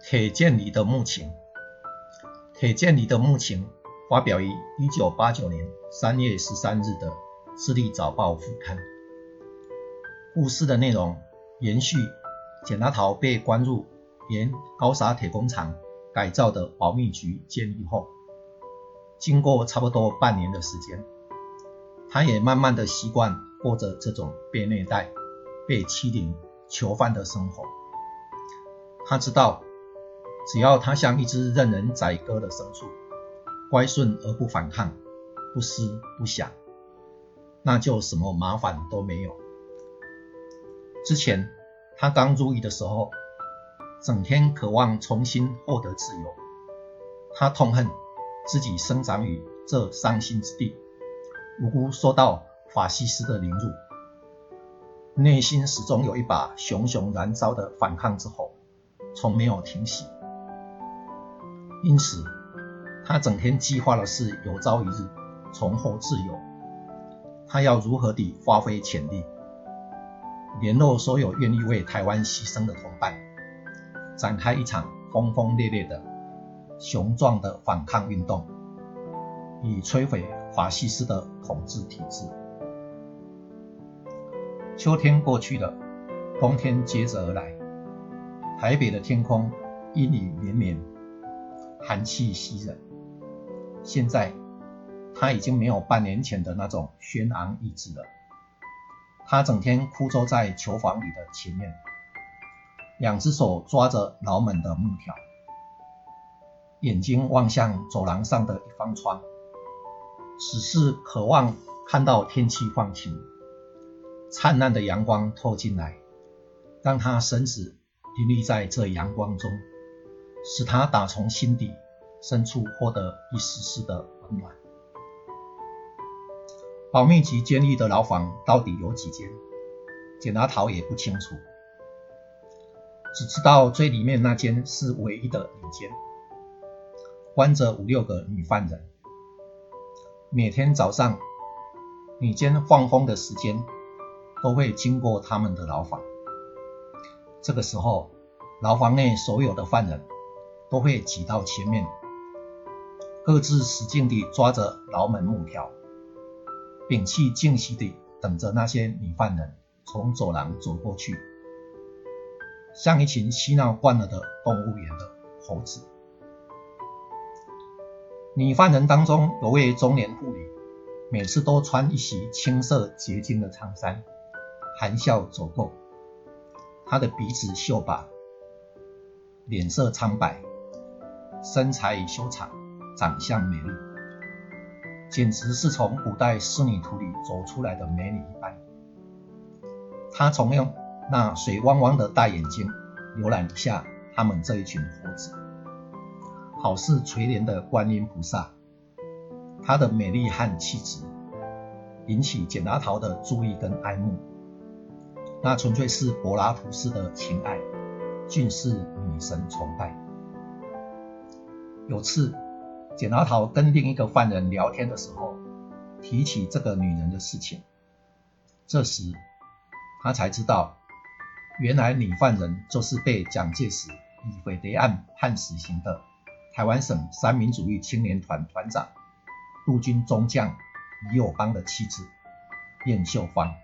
铁剑里的墓情，铁剑里的墓情发表于一九八九年三月十三日的《智利早报》副刊。故事的内容延续简达桃被关入原高沙铁工厂改造的保密局监狱后，经过差不多半年的时间，他也慢慢的习惯过着这种被虐待、被欺凌囚犯的生活。他知道。只要他像一只任人宰割的牲畜，乖顺而不反抗，不思不想，那就什么麻烦都没有。之前他刚入狱的时候，整天渴望重新获得自由，他痛恨自己生长于这伤心之地，无辜受到法西斯的凌辱，内心始终有一把熊熊燃烧的反抗之火，从没有停息。因此，他整天计划的是有朝一日重获自由。他要如何地发挥潜力，联络所有愿意为台湾牺牲的同伴，展开一场轰轰烈烈的、雄壮的反抗运动，以摧毁法西斯的统治体制。秋天过去了，冬天接着而来，台北的天空阴雨绵绵。寒气袭人，现在他已经没有半年前的那种轩昂意志了。他整天枯坐在囚房里的前面，两只手抓着牢门的木条，眼睛望向走廊上的一方窗，只是渴望看到天气放晴，灿烂的阳光透进来，让他身子砥砺在这阳光中。使他打从心底深处获得一丝丝的温暖。保密局监狱的牢房到底有几间？简拿桃也不清楚，只知道最里面那间是唯一的一间，关着五六个女犯人。每天早上，女监放风的时间，都会经过他们的牢房。这个时候，牢房内所有的犯人。都会挤到前面，各自使劲地抓着牢门木条，屏气静息地等着那些女犯人从走廊走过去，像一群嬉闹惯了的动物园的猴子。女犯人当中有位中年妇女，每次都穿一袭青色洁净的长衫，含笑走过。她的鼻子秀拔，脸色苍白。身材修长，长相美丽，简直是从古代仕女图里走出来的美女一般。她从用那水汪汪的大眼睛浏览一下他们这一群猴子，好似垂怜的观音菩萨。她的美丽和气质引起简达桃的注意跟爱慕，那纯粹是柏拉图式的情爱，尽是女神崇拜。有次，简阿桃跟另一个犯人聊天的时候，提起这个女人的事情。这时，他才知道，原来女犯人就是被蒋介石以匪谍案判死刑的台湾省三民主义青年团团长陆军中将李友邦的妻子燕秀芳。